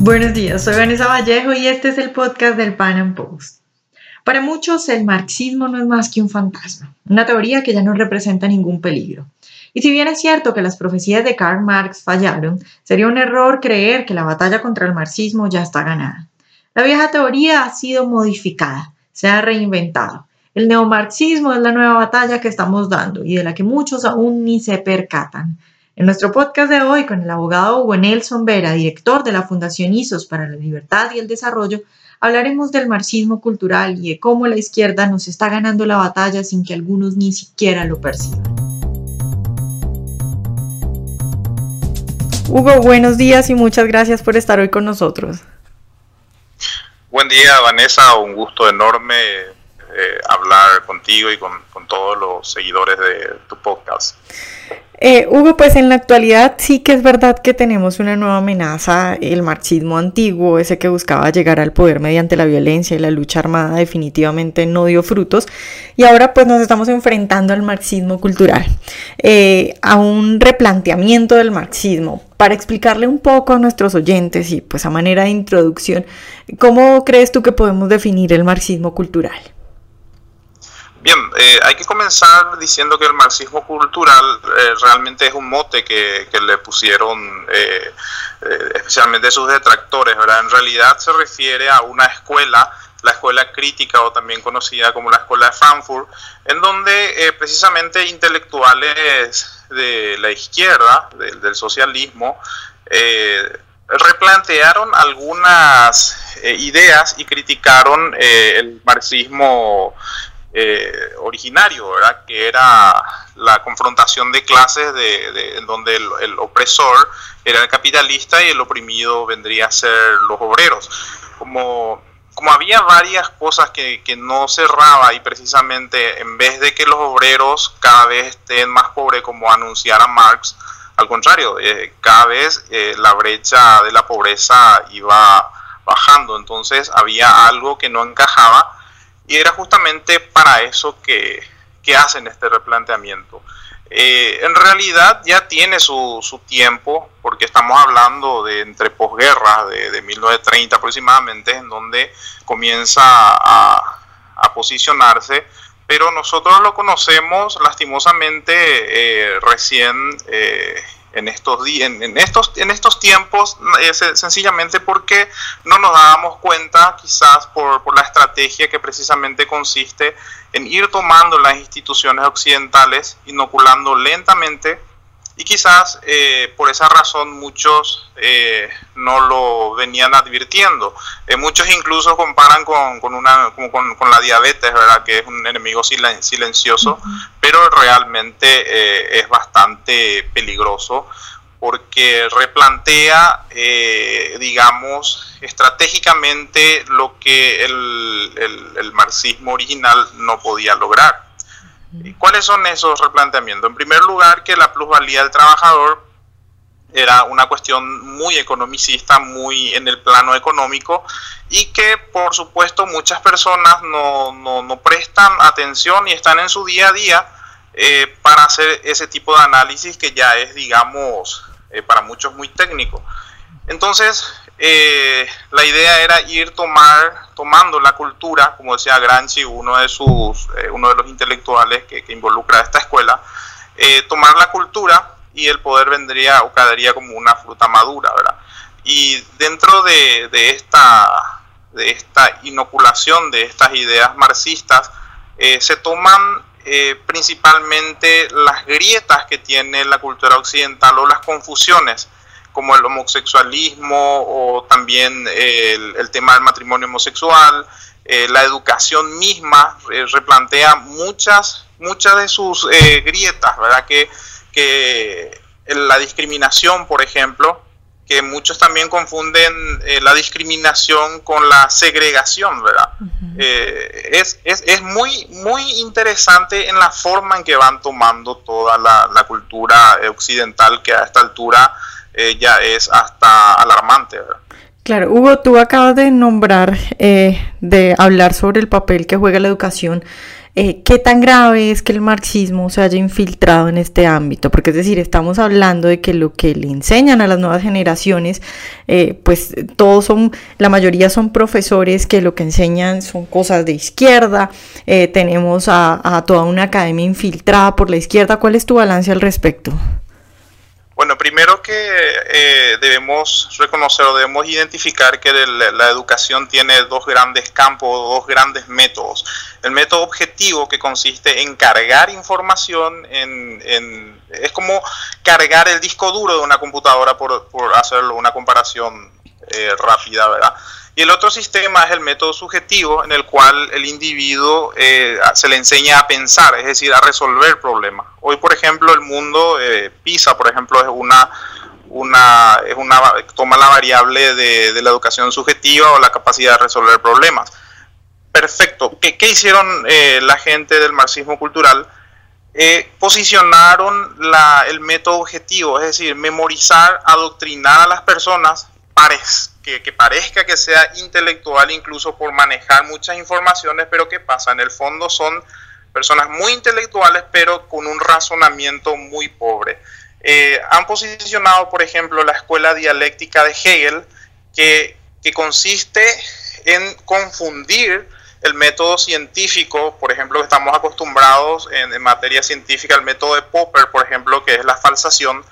Buenos días, soy Vanessa Vallejo y este es el podcast del Pan Am Post. Para muchos, el marxismo no es más que un fantasma, una teoría que ya no representa ningún peligro. Y si bien es cierto que las profecías de Karl Marx fallaron, sería un error creer que la batalla contra el marxismo ya está ganada. La vieja teoría ha sido modificada, se ha reinventado. El neomarxismo es la nueva batalla que estamos dando y de la que muchos aún ni se percatan. En nuestro podcast de hoy, con el abogado Hugo Nelson Vera, director de la Fundación ISOS para la Libertad y el Desarrollo, hablaremos del marxismo cultural y de cómo la izquierda nos está ganando la batalla sin que algunos ni siquiera lo perciban. Hugo, buenos días y muchas gracias por estar hoy con nosotros. Buen día, Vanessa, un gusto enorme eh, hablar contigo y con, todos los seguidores de tu podcast. Eh, Hugo, pues en la actualidad sí que es verdad que tenemos una nueva amenaza, el marxismo antiguo, ese que buscaba llegar al poder mediante la violencia y la lucha armada definitivamente no dio frutos y ahora pues nos estamos enfrentando al marxismo cultural, eh, a un replanteamiento del marxismo. Para explicarle un poco a nuestros oyentes y pues a manera de introducción, ¿cómo crees tú que podemos definir el marxismo cultural? Bien, eh, hay que comenzar diciendo que el marxismo cultural eh, realmente es un mote que, le pusieron eh, especialmente sus detractores, ¿verdad? En realidad se refiere a una escuela, la escuela crítica o también conocida como la escuela de Frankfurt, en donde precisamente intelectuales de la izquierda, del socialismo, replantearon algunas ideas y criticaron el marxismo eh, originario, que era la confrontación de clases de, en donde el, opresor era el capitalista y el oprimido vendría a ser los obreros. Como, había varias cosas que, que no cerraba y precisamente en vez de que los obreros cada vez estén más pobres como anunciara Marx, al contrario, eh, cada vez eh, la brecha de la pobreza iba bajando, entonces había algo que no encajaba y era justamente para eso que, hacen este replanteamiento. Eh, en realidad ya tiene su, su, tiempo, porque estamos hablando de entre posguerras, de, de 1930 aproximadamente, en donde comienza a, a posicionarse, pero nosotros lo conocemos lastimosamente eh, recién eh, en estos, en, estos, en estos tiempos, sencillamente porque no nos dábamos cuenta, quizás por, por la estrategia que precisamente consiste en ir tomando las instituciones occidentales, inoculando lentamente y quizás eh, por esa razón muchos eh, no lo venían advirtiendo. Eh, muchos incluso comparan con, con una, con, con, la diabetes, ¿verdad? que es un enemigo silencioso, pero realmente es bastante peligroso porque replantea, digamos, estratégicamente lo que el, el, el marxismo original no podía lograr. ¿Cuáles son esos replanteamientos? En primer lugar, que la plusvalía del trabajador era una cuestión muy economicista, muy en el plano económico y que por supuesto muchas personas no, no, prestan atención y están en su día a día eh, para hacer ese tipo de análisis que ya es, digamos, eh, para muchos muy técnico. Entonces, eh, la idea era ir tomar, tomando la cultura, como decía Gramsci, uno de, sus, eh, uno de los intelectuales que, involucra a esta escuela, eh, tomar la cultura y el poder vendría o caería como una fruta madura, ¿verdad? Y dentro de, de esta, de esta inoculación de estas ideas marxistas, se toman principalmente las grietas que tiene la cultura occidental o las confusiones como el homosexualismo o también el, tema del matrimonio homosexual, eh, la educación misma eh, replantea muchas, muchas de sus eh, grietas, ¿verdad? Que, que la discriminación, por ejemplo, que muchos también confunden la discriminación con la segregación, ¿verdad? es, es, es, muy, muy interesante en la forma en que van tomando toda la, la cultura occidental que a esta altura ya es hasta alarmante. Claro, Hugo, tú acabas de nombrar, eh, de hablar sobre el papel que juega la educación eh, ¿qué tan grave es que el marxismo se haya infiltrado en este ámbito? Porque es decir, estamos hablando de que lo que le enseñan a las nuevas generaciones, eh, pues todos son, la mayoría son profesores que lo que enseñan son cosas de izquierda, eh, tenemos a, a toda una academia infiltrada por la izquierda. ¿Cuál es tu balance al respecto? Bueno, primero que eh, debemos reconocer o debemos identificar que la educación tiene dos grandes campos, dos grandes métodos. El método objetivo que consiste en cargar información, en, es como cargar el disco duro de una computadora por, por hacerlo una comparación eh, rápida, ¿verdad? Y el otro sistema es el método subjetivo, en el cual el individuo eh, se le enseña a pensar, es decir, a resolver problemas. Hoy, por ejemplo, el mundo, eh, PISA, por ejemplo, es una, una, es una, toma la variable de, la educación subjetiva o la capacidad de resolver problemas. Perfecto. ¿Qué, hicieron la gente del marxismo cultural? posicionaron el método objetivo, es decir, memorizar, adoctrinar a las personas que, parezca que sea intelectual incluso por manejar muchas informaciones, pero ¿qué pasa? En el fondo son personas muy intelectuales, pero con un razonamiento muy pobre. Eh, han posicionado, por ejemplo, la escuela dialéctica de Hegel, que, que consiste en confundir el método científico, por ejemplo, que estamos acostumbrados en, en, materia científica, el método de Popper, por ejemplo, que es la falsación,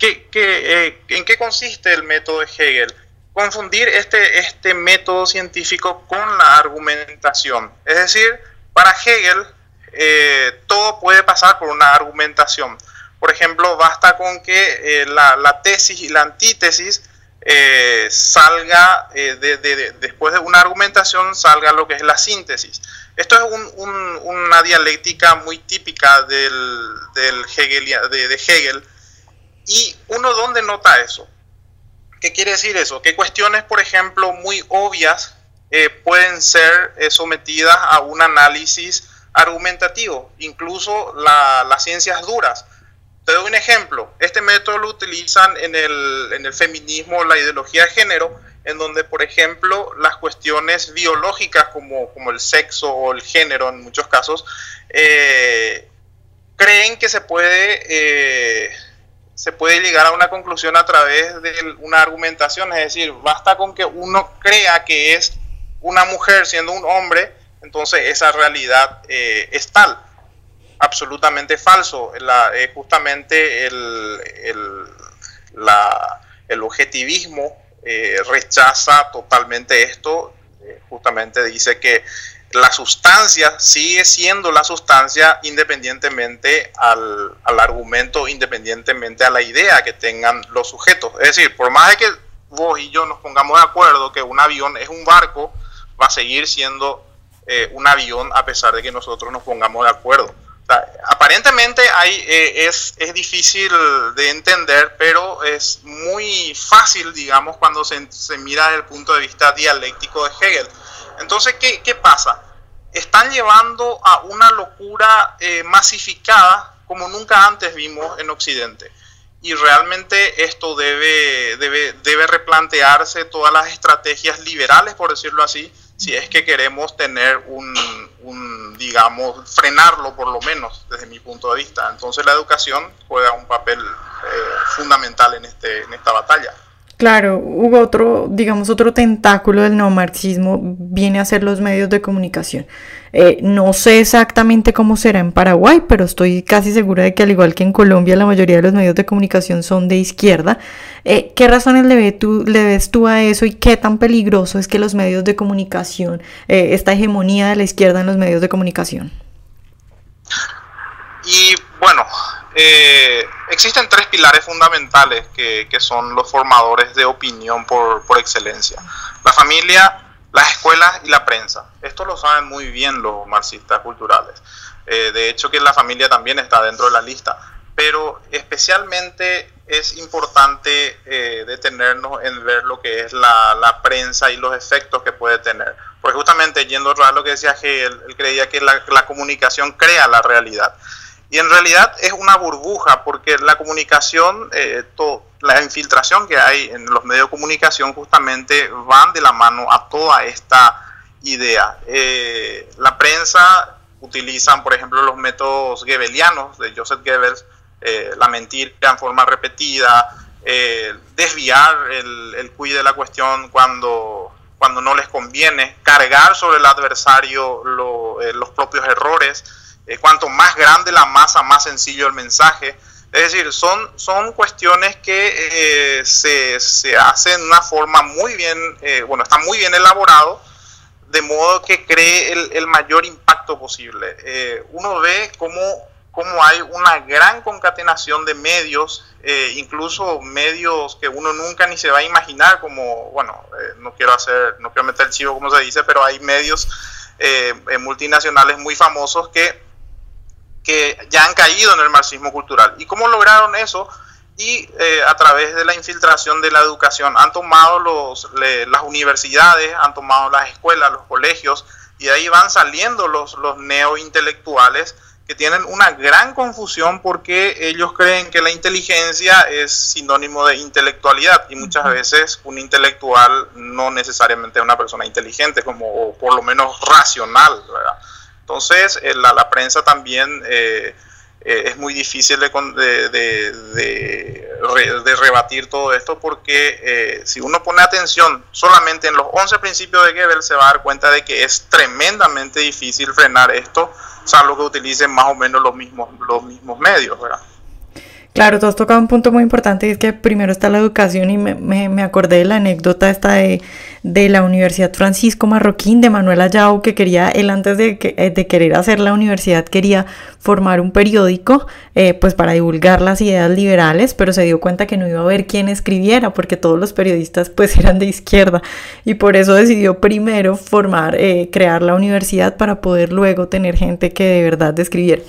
eh, ¿En qué consiste el método de Hegel? Confundir este, este método científico con la argumentación. Es decir, para Hegel eh, todo puede pasar por una argumentación. Por ejemplo, basta con que eh, la, tesis y la antítesis salga, después de una argumentación, salga lo que es la síntesis. Esto es una dialéctica muy típica del, del de, de Hegel ¿Y uno dónde nota eso? ¿Qué quiere decir eso? Que cuestiones, por ejemplo, muy obvias eh, pueden ser eh, sometidas a un análisis argumentativo, incluso las ciencias duras. Te doy un ejemplo. Este método lo utilizan en el, en el feminismo, la ideología de género, en donde, por ejemplo, las cuestiones biológicas como, como el sexo o el género en muchos casos, eh, creen que se puede se puede llegar a una conclusión a través de una argumentación, es decir, basta con que uno crea que es una mujer siendo un hombre, entonces esa realidad eh, es tal. Absolutamente falso. La, eh, justamente el, el, objetivismo eh, rechaza totalmente esto, justamente dice que la sustancia sigue siendo la sustancia independientemente al, argumento, independientemente a la idea que tengan los sujetos. Es decir, por más de que vos y yo nos pongamos de acuerdo que un avión es un barco, va a seguir siendo eh, un avión a pesar de que nosotros nos pongamos de acuerdo. aparentemente eh, es, es, difícil de entender, pero es muy fácil, digamos, cuando se, se mira desde el punto de vista dialéctico de Hegel. Entonces, ¿qué, qué pasa? Están llevando a una locura eh, masificada como nunca antes vimos en Occidente. Y realmente esto debe, debe, debe replantearse todas las estrategias liberales, por decirlo así, si es que queremos tener un, un, digamos, frenarlo por lo menos desde mi punto de vista. Entonces la educación juega un papel eh, fundamental en, este, en esta batalla. Claro, hubo otro, digamos, otro tentáculo del neomarxismo viene a ser los medios de comunicación. Eh, no sé exactamente cómo será en Paraguay, pero estoy casi segura de que al igual que en Colombia la mayoría de los medios de comunicación son de izquierda. Eh, ¿Qué razones le, le ves tú a eso y qué tan peligroso es que los medios de comunicación, eh, esta hegemonía de la izquierda en los medios de comunicación? Y bueno, eh, existen tres pilares fundamentales que, son los formadores de opinión por, excelencia. La familia, las escuelas y la prensa. Esto lo saben muy bien los marxistas culturales. Eh, de hecho que la familia también está dentro de la lista. Pero especialmente es importante eh, detenernos en ver lo que es la, prensa y los efectos que puede tener. Porque justamente yendo a lo que decía Hegel, él creía que la comunicación crea la realidad. Y en realidad es una burbuja porque la comunicación, eh, la infiltración que hay en los medios de comunicación justamente van de la mano a toda esta idea. Eh, la prensa utilizan, por ejemplo, los métodos gebelianos de Joseph Goebbels, eh, la mentira en forma repetida, eh, desviar el, el de la cuestión cuando, cuando no les conviene, cargar sobre el adversario eh, los propios errores. Cuanto más grande la masa, más sencillo el mensaje. Es decir, son, son cuestiones que se, se, hacen de una forma muy bien, bueno, está muy bien elaborado, de modo que cree el, el mayor impacto posible. uno ve cómo cómo hay una gran concatenación de medios, eh, incluso medios que uno nunca ni se va a imaginar, como, bueno, eh, no quiero hacer, no quiero meter el chivo como se dice, pero hay medios eh, multinacionales muy famosos que, que ya han caído en el marxismo cultural. ¿Y cómo lograron eso? Y a través de la infiltración de la educación han tomado los, las universidades, han tomado las escuelas, los colegios, y ahí van saliendo los, los neointelectuales que tienen una gran confusión porque ellos creen que la inteligencia es sinónimo de intelectualidad y muchas veces un intelectual no necesariamente es una persona inteligente, como o por lo menos racional. Entonces, eh, la, prensa también eh, eh, es muy difícil de, de, de, rebatir todo esto porque si uno pone atención solamente en los 11 principios de Goebbels se va a dar cuenta de que es tremendamente difícil frenar esto salvo que utilicen más o menos los mismos, los mismos medios, ¿verdad? Claro, tú has tocado un punto muy importante y es que primero está la educación y me, me, me acordé de la anécdota esta de, de, la Universidad Francisco Marroquín de Manuel Ayau que quería, él antes de, eh, de querer hacer la universidad quería formar un periódico eh, pues para divulgar las ideas liberales, pero se dio cuenta que no iba a haber quién escribiera porque todos los periodistas pues eran de izquierda y por eso decidió primero formar, eh, crear la universidad para poder luego tener gente que de verdad escribiera.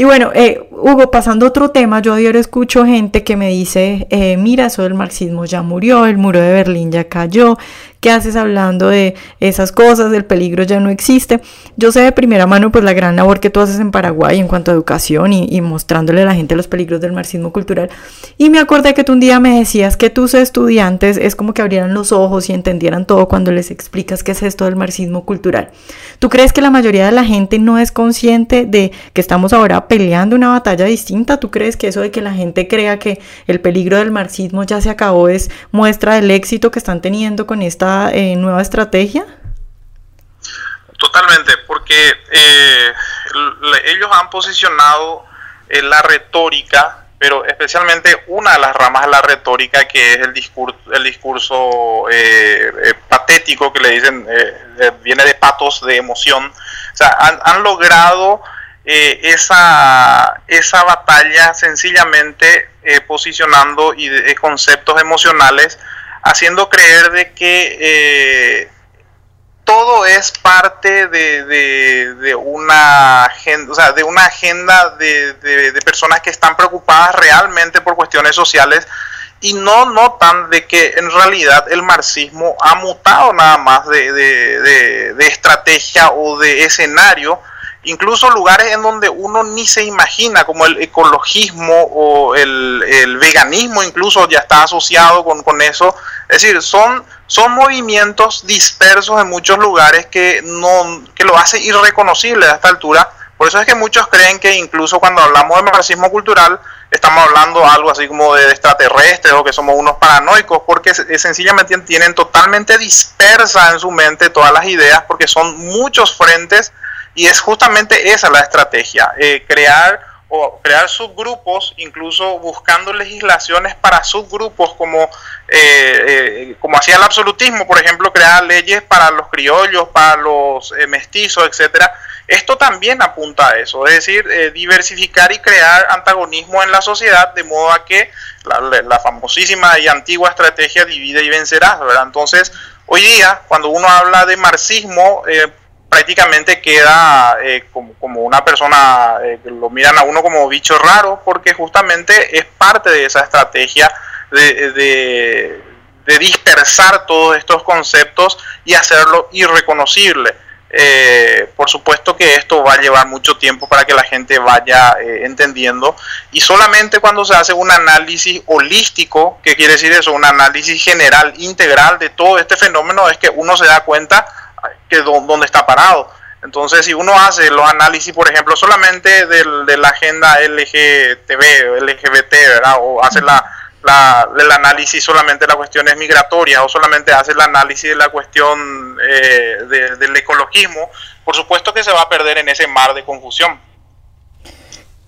Y bueno, eh, Hugo, pasando a otro tema, yo ayer escucho gente que me dice, eh, mira, eso del marxismo ya murió, el muro de Berlín ya cayó, ¿qué haces hablando de esas cosas? El peligro ya no existe. Yo sé de primera mano pues la gran labor que tú haces en Paraguay en cuanto a educación y, mostrándole a la gente los peligros del marxismo cultural. Y me acordé que tú un día me decías que tus estudiantes es como que abrieran los ojos y entendieran todo cuando les explicas qué es esto del marxismo cultural. ¿Tú crees que la mayoría de la gente no es consciente de que estamos ahora peleando una batalla distinta? ¿Tú crees que eso de que la gente crea que el peligro del marxismo ya se acabó es muestra del éxito que están teniendo con esta eh, nueva estrategia? Totalmente, porque eh, ellos han posicionado eh, la retórica, pero especialmente una de las ramas de la retórica que es el discurso, el discurso patético que le dicen, viene de patos de emoción. O sea, han, han logrado eh, esa, esa batalla sencillamente eh, posicionando y de, conceptos emocionales, haciendo creer de que eh, todo es parte de, de, una agenda, o sea, de una agenda de, de, personas que están preocupadas realmente por cuestiones sociales y no notan de que en realidad el marxismo ha mutado nada más de, estrategia o de escenario incluso lugares en donde uno ni se imagina, como el ecologismo o el, veganismo incluso ya está asociado con, con, eso. Es decir, son, son movimientos dispersos en muchos lugares que, no, que lo hace irreconocible a esta altura. Por eso es que muchos creen que incluso cuando hablamos de marxismo cultural, estamos hablando algo así como de extraterrestres o que somos unos paranoicos, porque sencillamente tienen totalmente dispersa en su mente todas las ideas, porque son muchos frentes y es justamente esa la estrategia, eh, crear o crear subgrupos, incluso buscando legislaciones para subgrupos como, eh, eh, como hacía el absolutismo, por ejemplo, crear leyes para los criollos, para los mestizos, etcétera. Esto también apunta a eso, es decir, diversificar y crear antagonismo en la sociedad de modo a que la, la famosísima y antigua estrategia divide y vencerás, ¿verdad? Entonces, hoy día, cuando uno habla de marxismo, prácticamente queda eh, como, como, una persona eh, que lo miran a uno como bicho raro porque justamente es parte de esa estrategia de, de, dispersar todos estos conceptos y hacerlo irreconocible. Eh, por supuesto que esto va a llevar mucho tiempo para que la gente vaya entendiendo y solamente cuando se hace un análisis holístico, ¿qué quiere decir eso? Un análisis general, integral de todo este fenómeno es que uno se da cuenta que dónde está parado. Entonces, si uno hace los análisis, por ejemplo, solamente de la agenda LGTB, LGBT. O hace la, la, el análisis solamente de las cuestiones migratorias o solamente hace el análisis de la cuestión eh, del ecologismo, por supuesto que se va a perder en ese mar de confusión.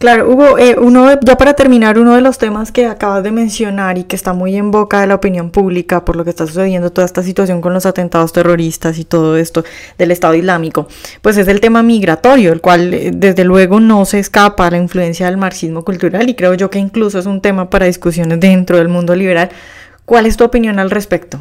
Claro, Hugo, eh, uno, ya para terminar, uno de los temas que acabas de mencionar y que está muy en boca de la opinión pública por lo que está sucediendo toda esta situación con los atentados terroristas y todo esto del Estado Islámico, pues es el tema migratorio, el cual eh, desde luego no se escapa a la influencia del marxismo cultural y creo yo que incluso es un tema para discusiones dentro del mundo liberal. ¿Cuál es tu opinión al respecto?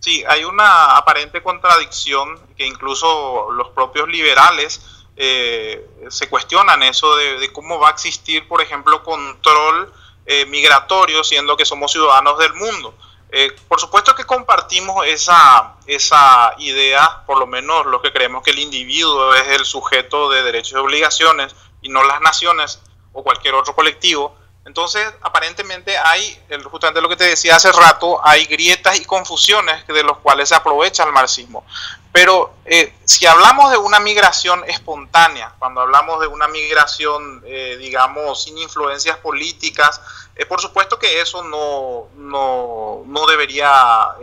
Sí, hay una aparente contradicción que incluso los propios liberales eh, se cuestionan eso de, cómo va a existir, por ejemplo, control eh, migratorio, siendo que somos ciudadanos del mundo. Eh, por supuesto que compartimos esa, esa idea, por lo menos los que creemos que el individuo es el sujeto de derechos y obligaciones y no las naciones o cualquier otro colectivo, entonces, aparentemente hay, justamente lo que te decía hace rato, hay grietas y confusiones de los cuales se aprovecha el marxismo. Pero eh, si hablamos de una migración espontánea, cuando hablamos de una migración, eh, digamos, sin influencias políticas, eh, por supuesto que eso no, no, no debería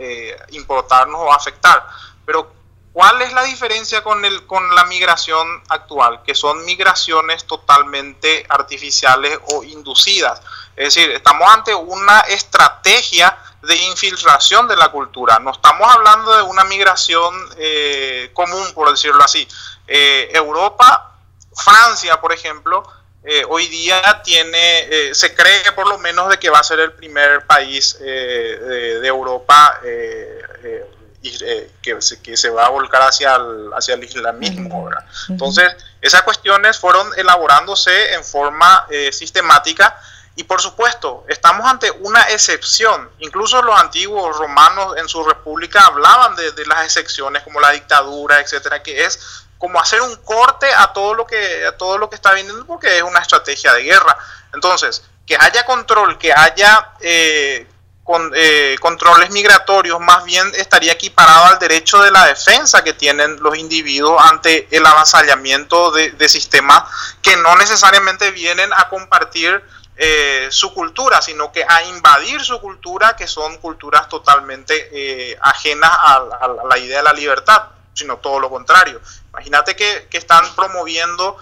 importarnos o afectar. Pero ¿Cuál es la diferencia con, el, con la migración actual? Que son migraciones totalmente artificiales o inducidas. Es decir, estamos ante una estrategia de infiltración de la cultura. No estamos hablando de una migración eh, común, por decirlo así. Eh, Europa, Francia, por ejemplo, eh, hoy día tiene, se cree por lo menos de que va a ser el primer país de, de, Europa eh, que, que, se va a volcar hacia el, hacia el islamismo. Entonces, esas cuestiones fueron elaborándose en forma eh, sistemática y por supuesto, estamos ante una excepción. Incluso los antiguos romanos en su república hablaban de, de las excepciones como la dictadura, etcétera, que es como hacer un corte a todo lo que a todo lo que está viniendo porque es una estrategia de guerra. Entonces, que haya control, que haya eh, con, eh, controles migratorios más bien estaría equiparado al derecho de la defensa que tienen los individuos ante el avasallamiento de, sistemas que no necesariamente vienen a compartir eh, su cultura, sino que a invadir su cultura, que son culturas totalmente eh, ajenas a, la idea de la libertad, sino todo lo contrario. Imagínate que, están promoviendo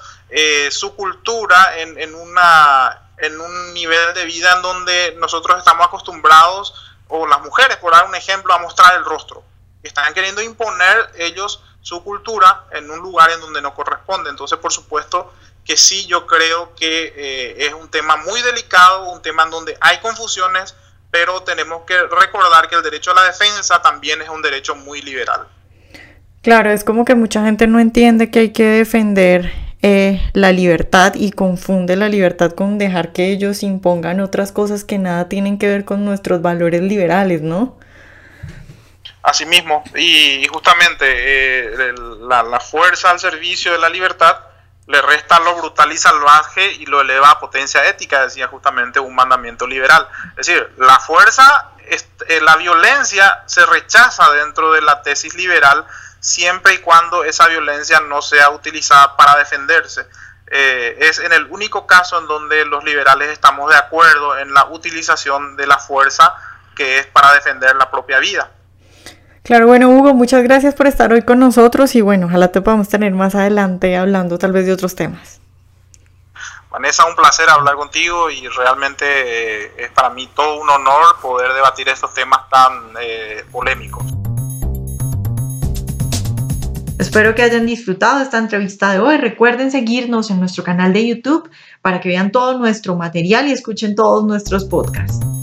su cultura en una en un nivel de vida en donde nosotros estamos acostumbrados, o las mujeres, por dar un ejemplo, a mostrar el rostro. Están queriendo imponer ellos su cultura en un lugar en donde no corresponde. Entonces, por supuesto que sí, yo creo que eh, es un tema muy delicado, un tema en donde hay confusiones, pero tenemos que recordar que el derecho a la defensa también es un derecho muy liberal. Claro, es como que mucha gente no entiende que hay que defender eh, la libertad y confunde la libertad con dejar que ellos impongan otras cosas que nada tienen que ver con nuestros valores liberales, ¿no? Asimismo, y, justamente eh, la, fuerza al servicio de la libertad le resta lo brutal y salvaje y lo eleva a potencia ética, decía justamente un mandamiento liberal. Es decir, la fuerza, eh, la violencia se rechaza dentro de la tesis liberal siempre y cuando esa violencia no sea utilizada para defenderse. Eh, es en el único caso en donde los liberales estamos de acuerdo en la utilización de la fuerza que es para defender la propia vida. Claro, bueno Hugo, muchas gracias por estar hoy con nosotros y bueno, ojalá te podamos tener más adelante hablando tal vez de otros temas. Vanessa, un placer hablar contigo y realmente eh, es para mí todo un honor poder debatir estos temas tan eh, polémicos. Espero que hayan disfrutado esta entrevista de hoy. Recuerden seguirnos en nuestro canal de YouTube para que vean todo nuestro material y escuchen todos nuestros podcasts.